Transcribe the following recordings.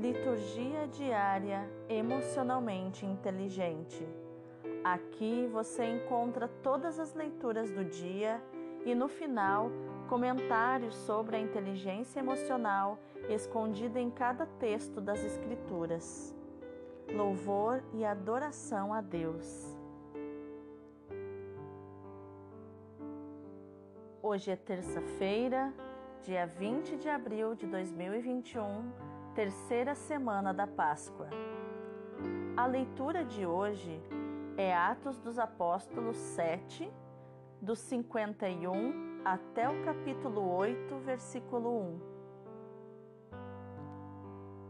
Liturgia diária emocionalmente inteligente. Aqui você encontra todas as leituras do dia e no final comentários sobre a inteligência emocional escondida em cada texto das Escrituras. Louvor e adoração a Deus. Hoje é terça-feira, dia 20 de abril de 2021, terceira semana da Páscoa. A leitura de hoje é Atos dos Apóstolos 7, do 51 até o capítulo 8, versículo 1.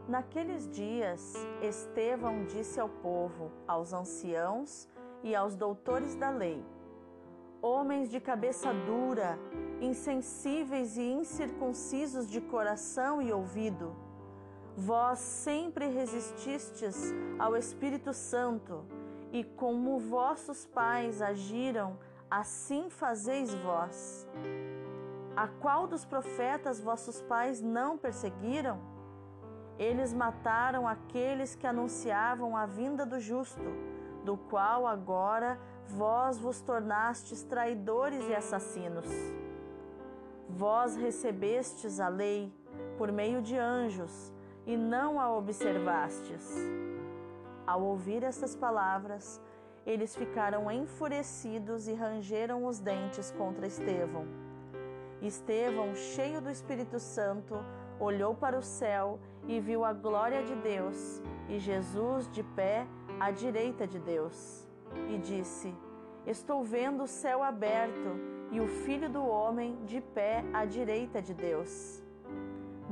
Naqueles dias, Estevão disse ao povo, aos anciãos e aos doutores da lei: Homens de cabeça dura, insensíveis e incircuncisos de coração e ouvido, vós sempre resististes ao Espírito Santo, e como vossos pais agiram, assim fazeis vós. A qual dos profetas vossos pais não perseguiram? Eles mataram aqueles que anunciavam a vinda do justo, do qual agora vós vos tornastes traidores e assassinos. Vós recebestes a lei por meio de anjos e não a observastes. Ao ouvir essas palavras, eles ficaram enfurecidos e rangeram os dentes contra Estevão. Estevão, cheio do Espírito Santo, olhou para o céu e viu a glória de Deus e Jesus de pé à direita de Deus. E disse: Estou vendo o céu aberto e o Filho do Homem de pé à direita de Deus.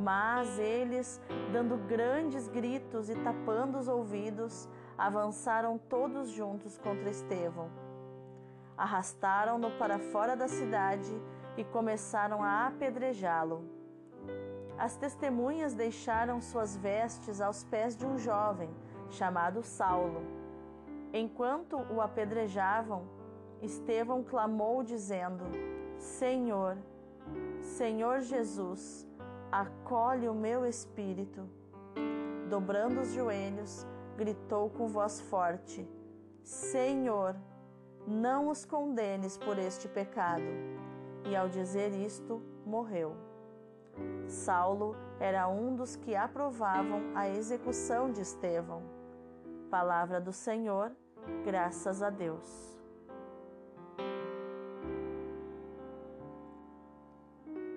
Mas eles, dando grandes gritos e tapando os ouvidos, avançaram todos juntos contra Estevão. Arrastaram-no para fora da cidade e começaram a apedrejá-lo. As testemunhas deixaram suas vestes aos pés de um jovem chamado Saulo. Enquanto o apedrejavam, Estevão clamou, dizendo: Senhor, Senhor Jesus, acolhe o meu espírito. Dobrando os joelhos, gritou com voz forte: Senhor, não os condenes por este pecado. E ao dizer isto, morreu. Saulo era um dos que aprovavam a execução de Estevão. Palavra do Senhor, graças a Deus.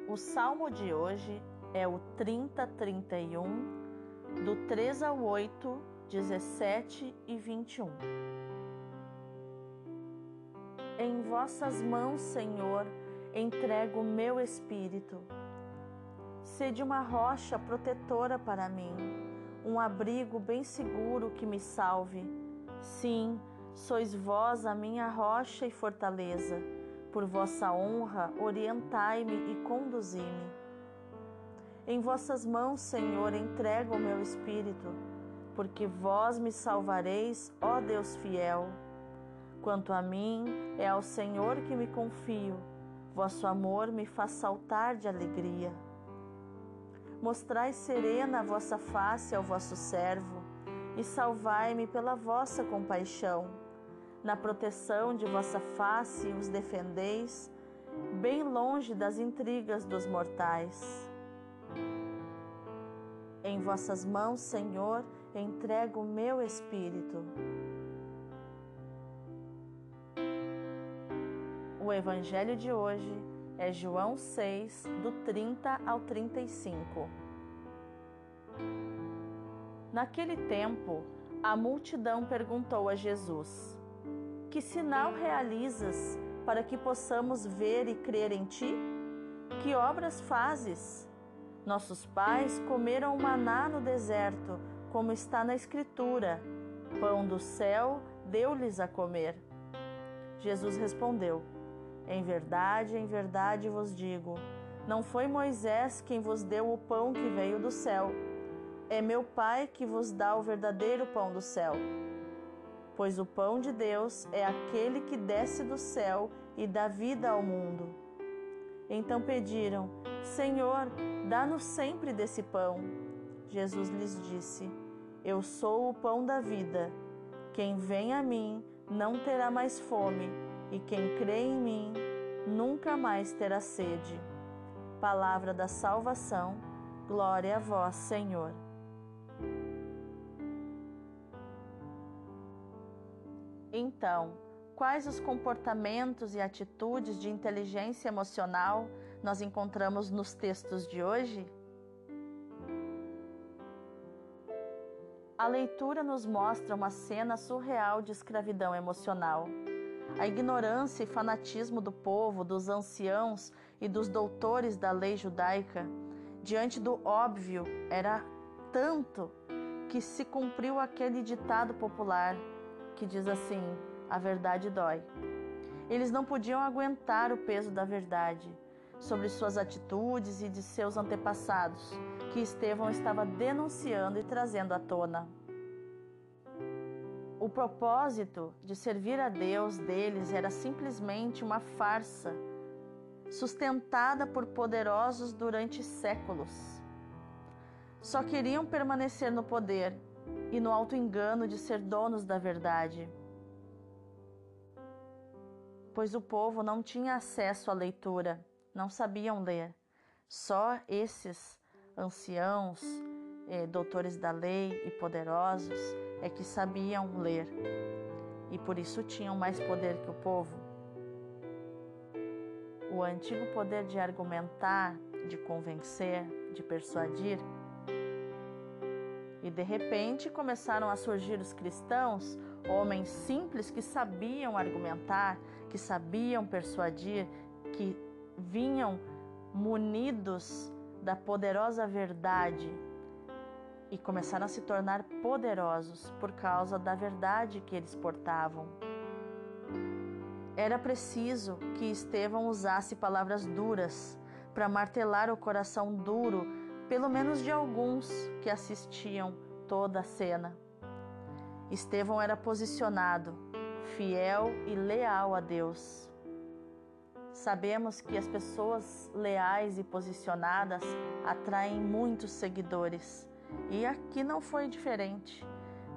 O salmo de hoje é o 3031, do 3 ao 8, 17 e 21. Em vossas mãos, Senhor, entrego o meu espírito. Sede uma rocha protetora para mim, um abrigo bem seguro que me salve. Sim, sois vós a minha rocha e fortaleza por vossa honra, orientai-me e conduzi-me. Em vossas mãos, Senhor, entrego o meu espírito, porque vós me salvareis, ó Deus fiel. Quanto a mim, é ao Senhor que me confio, vosso amor me faz saltar de alegria. Mostrai serena a vossa face ao vosso servo, e salvai-me pela vossa compaixão na proteção de vossa face os defendeis, bem longe das intrigas dos mortais. Em vossas mãos, Senhor, entrego o meu espírito. O evangelho de hoje é João 6, do 30 ao 35. Naquele tempo, a multidão perguntou a Jesus: que sinal realizas para que possamos ver e crer em ti? Que obras fazes? Nossos pais comeram maná no deserto, como está na Escritura: pão do céu deu-lhes a comer. Jesus respondeu: Em verdade, em verdade vos digo, não foi Moisés quem vos deu o pão que veio do céu. É meu Pai que vos dá o verdadeiro pão do céu pois o pão de Deus é aquele que desce do céu e dá vida ao mundo. Então pediram: Senhor, dá-nos sempre desse pão. Jesus lhes disse: Eu sou o pão da vida. Quem vem a mim não terá mais fome, e quem crê em mim nunca mais terá sede. Palavra da salvação, glória a vós, Senhor. Então, quais os comportamentos e atitudes de inteligência emocional nós encontramos nos textos de hoje? A leitura nos mostra uma cena surreal de escravidão emocional. A ignorância e fanatismo do povo, dos anciãos e dos doutores da lei judaica, diante do óbvio, era tanto que se cumpriu aquele ditado popular que diz assim: a verdade dói. Eles não podiam aguentar o peso da verdade sobre suas atitudes e de seus antepassados, que Estevão estava denunciando e trazendo à tona. O propósito de servir a Deus deles era simplesmente uma farsa, sustentada por poderosos durante séculos. Só queriam permanecer no poder e no alto engano de ser donos da verdade. Pois o povo não tinha acesso à leitura, não sabiam ler. Só esses anciãos, eh, doutores da lei e poderosos é que sabiam ler e por isso tinham mais poder que o povo. O antigo poder de argumentar, de convencer, de persuadir. E de repente começaram a surgir os cristãos, homens simples que sabiam argumentar, que sabiam persuadir, que vinham munidos da poderosa verdade e começaram a se tornar poderosos por causa da verdade que eles portavam. Era preciso que Estevão usasse palavras duras para martelar o coração duro, pelo menos de alguns que assistiam toda a cena. Estevão era posicionado, fiel e leal a Deus. Sabemos que as pessoas leais e posicionadas atraem muitos seguidores e aqui não foi diferente,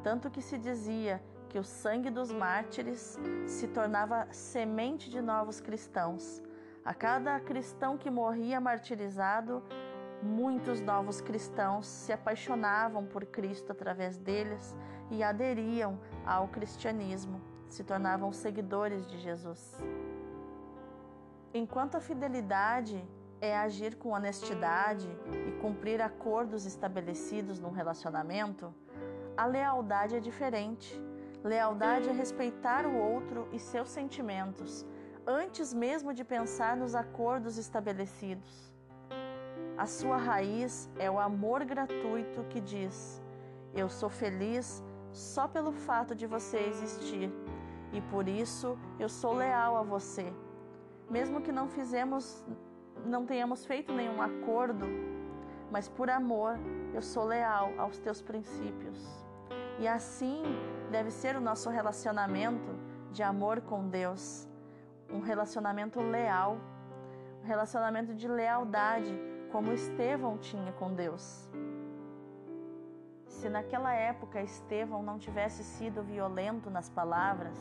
tanto que se dizia que o sangue dos mártires se tornava semente de novos cristãos. A cada cristão que morria martirizado, muitos novos cristãos se apaixonavam por Cristo através deles e aderiam ao cristianismo, se tornavam seguidores de Jesus. Enquanto a fidelidade é agir com honestidade e cumprir acordos estabelecidos num relacionamento, a lealdade é diferente. Lealdade é respeitar o outro e seus sentimentos, antes mesmo de pensar nos acordos estabelecidos. A sua raiz é o amor gratuito que diz: Eu sou feliz só pelo fato de você existir e por isso eu sou leal a você. Mesmo que não fizemos não tenhamos feito nenhum acordo, mas por amor eu sou leal aos teus princípios. E assim deve ser o nosso relacionamento de amor com Deus, um relacionamento leal, um relacionamento de lealdade, como Estevão tinha com Deus. Se naquela época Estevão não tivesse sido violento nas palavras,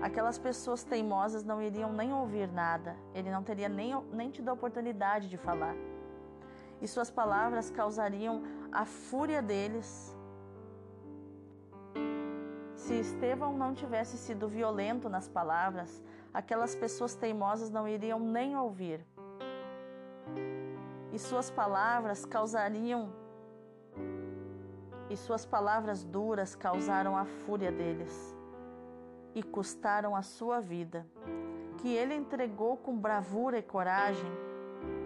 aquelas pessoas teimosas não iriam nem ouvir nada, ele não teria nem, nem tido a oportunidade de falar. E suas palavras causariam a fúria deles. Se Estevão não tivesse sido violento nas palavras, aquelas pessoas teimosas não iriam nem ouvir. E suas palavras causariam e suas palavras duras causaram a fúria deles e custaram a sua vida, que ele entregou com bravura e coragem,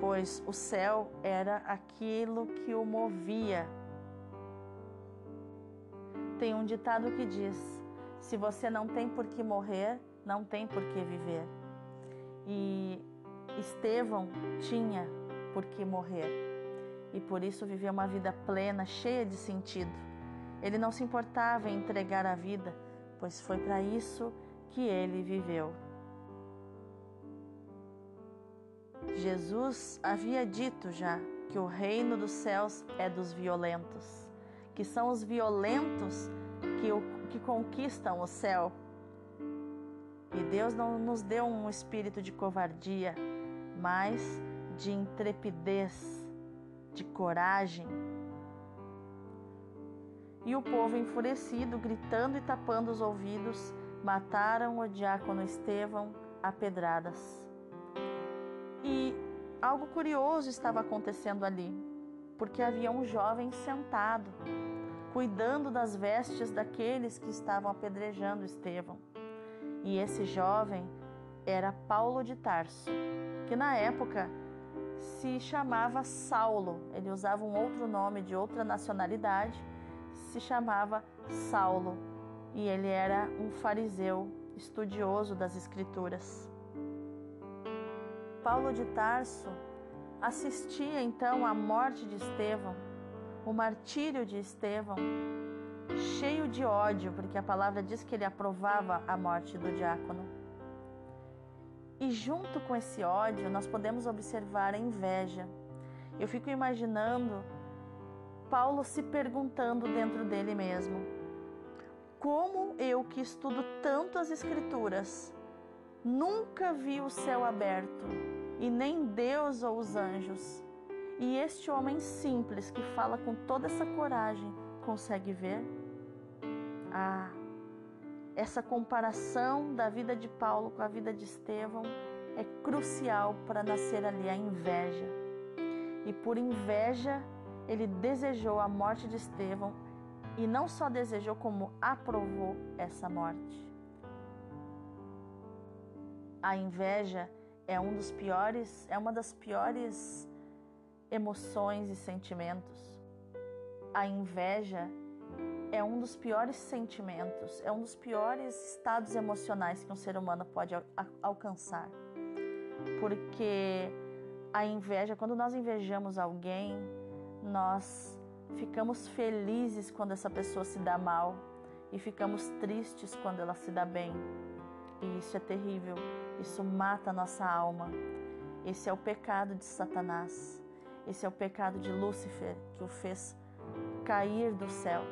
pois o céu era aquilo que o movia. Tem um ditado que diz: se você não tem por que morrer, não tem por que viver. E Estevão tinha por que morrer e por isso viveu uma vida plena, cheia de sentido. Ele não se importava em entregar a vida, pois foi para isso que ele viveu. Jesus havia dito já porque o reino dos céus é dos violentos, que são os violentos que, o, que conquistam o céu. E Deus não nos deu um espírito de covardia, mas de intrepidez, de coragem. E o povo enfurecido, gritando e tapando os ouvidos, mataram o diácono Estevão a pedradas. E algo curioso estava acontecendo ali, porque havia um jovem sentado, cuidando das vestes daqueles que estavam apedrejando Estevão. E esse jovem era Paulo de Tarso, que na época se chamava Saulo. Ele usava um outro nome de outra nacionalidade, se chamava Saulo, e ele era um fariseu estudioso das Escrituras. Paulo de Tarso assistia então à morte de Estevão, o martírio de Estevão, cheio de ódio, porque a palavra diz que ele aprovava a morte do diácono. E junto com esse ódio, nós podemos observar a inveja. Eu fico imaginando Paulo se perguntando dentro dele mesmo: como eu que estudo tanto as Escrituras, nunca vi o céu aberto, e nem Deus ou os anjos, e este homem simples que fala com toda essa coragem consegue ver? Ah, essa comparação da vida de Paulo com a vida de Estevão é crucial para nascer ali a inveja. E por inveja, ele desejou a morte de Estevão e não só desejou, como aprovou essa morte. A inveja é um dos piores, é uma das piores emoções e sentimentos. A inveja é um dos piores sentimentos, é um dos piores estados emocionais que um ser humano pode alcançar. Porque a inveja, quando nós invejamos alguém, nós Ficamos felizes quando essa pessoa se dá mal e ficamos tristes quando ela se dá bem. E isso é terrível, isso mata a nossa alma. Esse é o pecado de Satanás. Esse é o pecado de Lúcifer que o fez cair do céu,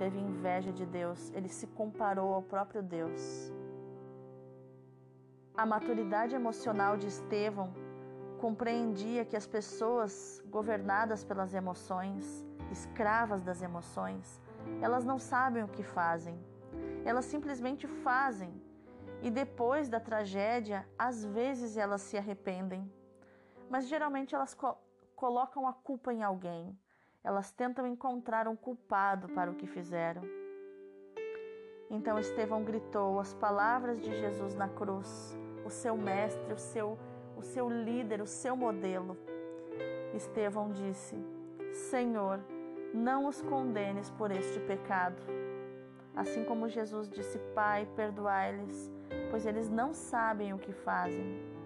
teve inveja de Deus, ele se comparou ao próprio Deus. A maturidade emocional de Estevão compreendia que as pessoas governadas pelas emoções, escravas das emoções, elas não sabem o que fazem. Elas simplesmente fazem. E depois da tragédia, às vezes elas se arrependem. Mas geralmente elas co colocam a culpa em alguém. Elas tentam encontrar um culpado para o que fizeram. Então Estevão gritou as palavras de Jesus na cruz, o seu mestre, o seu o seu líder, o seu modelo. Estevão disse: Senhor, não os condenes por este pecado. Assim como Jesus disse: Pai, perdoai-lhes, pois eles não sabem o que fazem.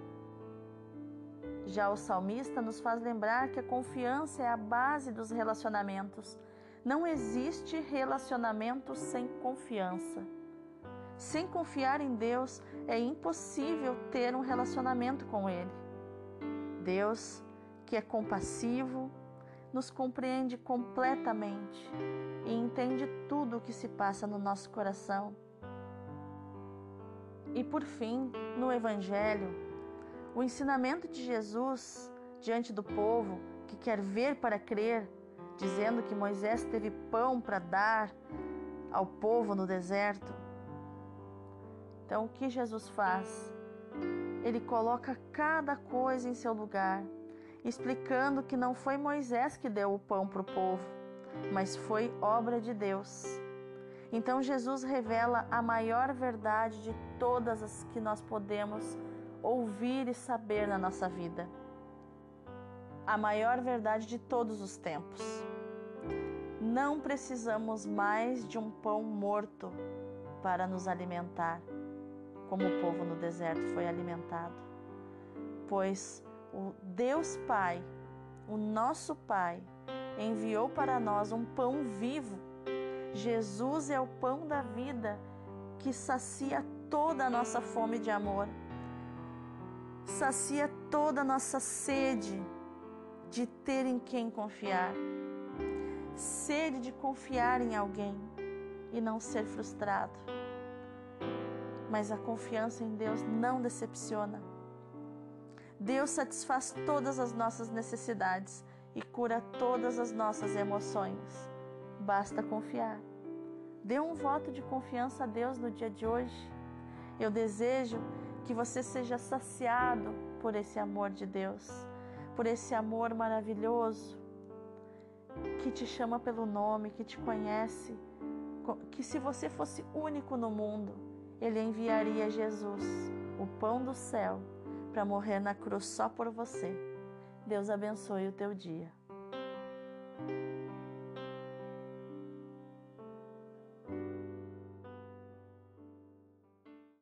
Já o salmista nos faz lembrar que a confiança é a base dos relacionamentos. Não existe relacionamento sem confiança. Sem confiar em Deus, é impossível ter um relacionamento com Ele. Deus, que é compassivo, nos compreende completamente e entende tudo o que se passa no nosso coração. E por fim, no Evangelho, o ensinamento de Jesus diante do povo que quer ver para crer, dizendo que Moisés teve pão para dar ao povo no deserto, então, o que Jesus faz? Ele coloca cada coisa em seu lugar, explicando que não foi Moisés que deu o pão para o povo, mas foi obra de Deus. Então, Jesus revela a maior verdade de todas as que nós podemos ouvir e saber na nossa vida. A maior verdade de todos os tempos. Não precisamos mais de um pão morto para nos alimentar como o povo no deserto foi alimentado. Pois o Deus Pai, o nosso Pai, enviou para nós um pão vivo. Jesus é o pão da vida que sacia toda a nossa fome de amor, sacia toda a nossa sede de ter em quem confiar, sede de confiar em alguém e não ser frustrado. Mas a confiança em Deus não decepciona. Deus satisfaz todas as nossas necessidades e cura todas as nossas emoções. Basta confiar. Dê um voto de confiança a Deus no dia de hoje. Eu desejo que você seja saciado por esse amor de Deus, por esse amor maravilhoso que te chama pelo nome, que te conhece, que se você fosse único no mundo, ele enviaria Jesus, o pão do céu, para morrer na cruz só por você. Deus abençoe o teu dia.